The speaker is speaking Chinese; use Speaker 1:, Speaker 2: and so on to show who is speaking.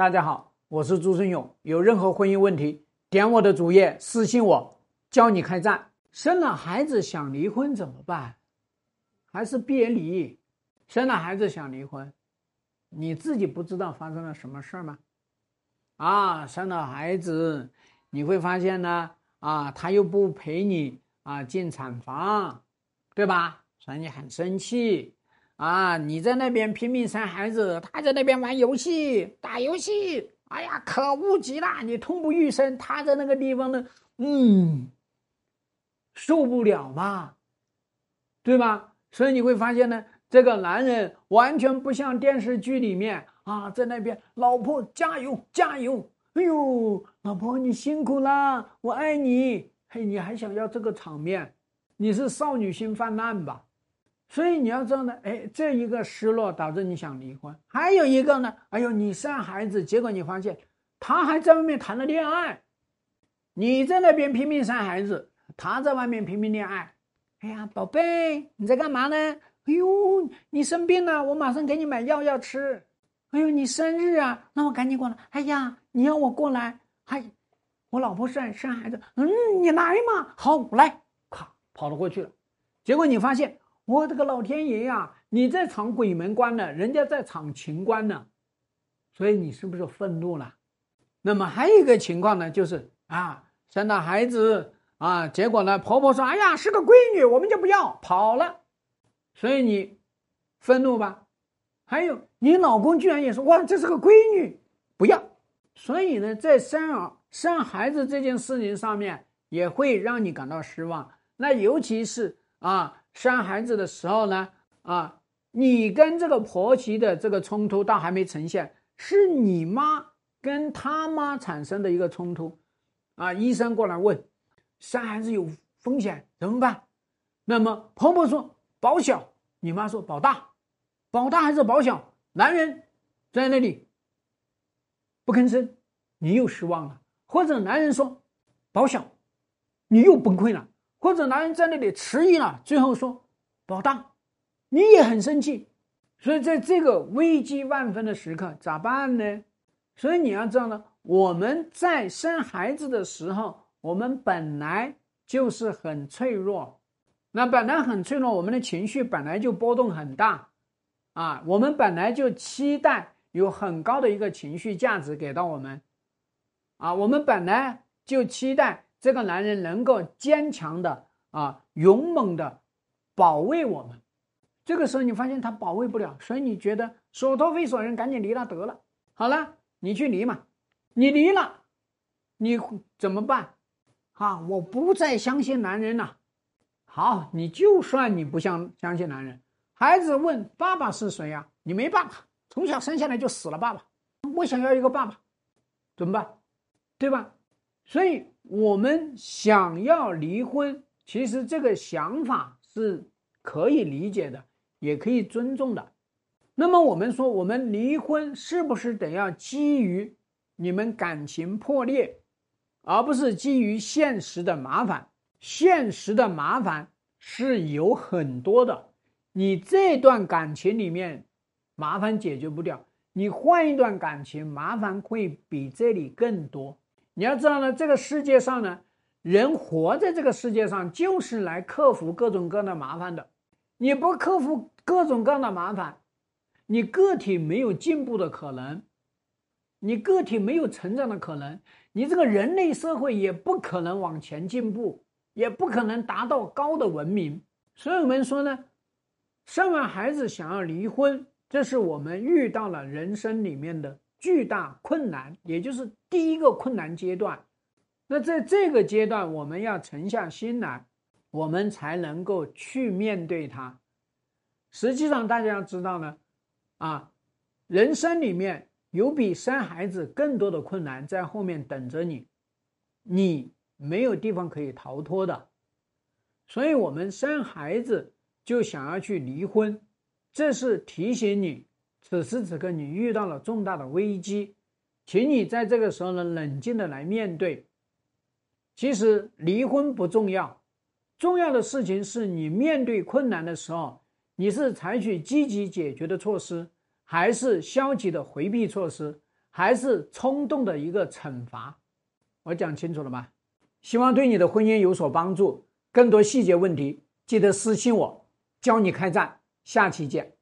Speaker 1: 大家好，我是朱生勇。有任何婚姻问题，点我的主页私信我，教你开战。生了孩子想离婚怎么办？还是别离？生了孩子想离婚，你自己不知道发生了什么事儿吗？啊，生了孩子，你会发现呢，啊，他又不陪你啊进产房，对吧？所以你很生气。啊，你在那边拼命生孩子，他在那边玩游戏、打游戏，哎呀，可恶极了！你痛不欲生，他在那个地方呢，嗯，受不了嘛，对吧？所以你会发现呢，这个男人完全不像电视剧里面啊，在那边，老婆加油加油，哎呦，老婆你辛苦了，我爱你，嘿，你还想要这个场面？你是少女心泛滥吧？所以你要知道呢，哎，这一个失落导致你想离婚，还有一个呢，哎呦，你生孩子，结果你发现他还在外面谈了恋爱，你在那边拼命生孩子，他在外面拼命恋爱。哎呀，宝贝，你在干嘛呢？哎呦，你生病了，我马上给你买药要吃。哎呦，你生日啊，那我赶紧过来。哎呀，你要我过来，嗨，我老婆生生孩子，嗯，你来嘛，好，来，咔，跑了过去了，结果你发现。我这个老天爷呀！你在闯鬼门关呢，人家在闯情关呢，所以你是不是愤怒了？那么还有一个情况呢，就是啊，生了孩子啊，结果呢，婆婆说：“哎呀，是个闺女，我们就不要跑了。”所以你愤怒吧？还有你老公居然也说：“哇，这是个闺女，不要。”所以呢，在生儿生孩子这件事情上面，也会让你感到失望。那尤其是啊。生孩子的时候呢，啊，你跟这个婆媳的这个冲突倒还没呈现，是你妈跟他妈产生的一个冲突，啊，医生过来问，生孩子有风险怎么办？那么婆婆说保小，你妈说保大，保大还是保小？男人在那里不吭声，你又失望了，或者男人说保小，你又崩溃了。或者男人在那里迟疑了，最后说保大，你也很生气，所以在这个危机万分的时刻咋办呢？所以你要知道呢，我们在生孩子的时候，我们本来就是很脆弱，那本来很脆弱，我们的情绪本来就波动很大，啊，我们本来就期待有很高的一个情绪价值给到我们，啊，我们本来就期待。这个男人能够坚强的啊，勇猛的保卫我们。这个时候你发现他保卫不了，所以你觉得所托非所人，赶紧离了得了。好了，你去离嘛，你离了，你怎么办？啊，我不再相信男人了。好，你就算你不相相信男人，孩子问爸爸是谁呀？你没爸爸，从小生下来就死了爸爸。我想要一个爸爸，怎么办？对吧？所以。我们想要离婚，其实这个想法是可以理解的，也可以尊重的。那么我们说，我们离婚是不是得要基于你们感情破裂，而不是基于现实的麻烦？现实的麻烦是有很多的，你这段感情里面麻烦解决不掉，你换一段感情，麻烦会比这里更多。你要知道呢，这个世界上呢，人活在这个世界上就是来克服各种各样的麻烦的。你不克服各种各样的麻烦，你个体没有进步的可能，你个体没有成长的可能，你这个人类社会也不可能往前进步，也不可能达到高的文明。所以我们说呢，生完孩子想要离婚，这是我们遇到了人生里面的。巨大困难，也就是第一个困难阶段。那在这个阶段，我们要沉下心来，我们才能够去面对它。实际上，大家要知道呢，啊，人生里面有比生孩子更多的困难在后面等着你，你没有地方可以逃脱的。所以，我们生孩子就想要去离婚，这是提醒你。此时此刻，你遇到了重大的危机，请你在这个时候呢，冷静的来面对。其实离婚不重要，重要的事情是你面对困难的时候，你是采取积极解决的措施，还是消极的回避措施，还是冲动的一个惩罚？我讲清楚了吗？希望对你的婚姻有所帮助。更多细节问题，记得私信我，教你开战。下期见。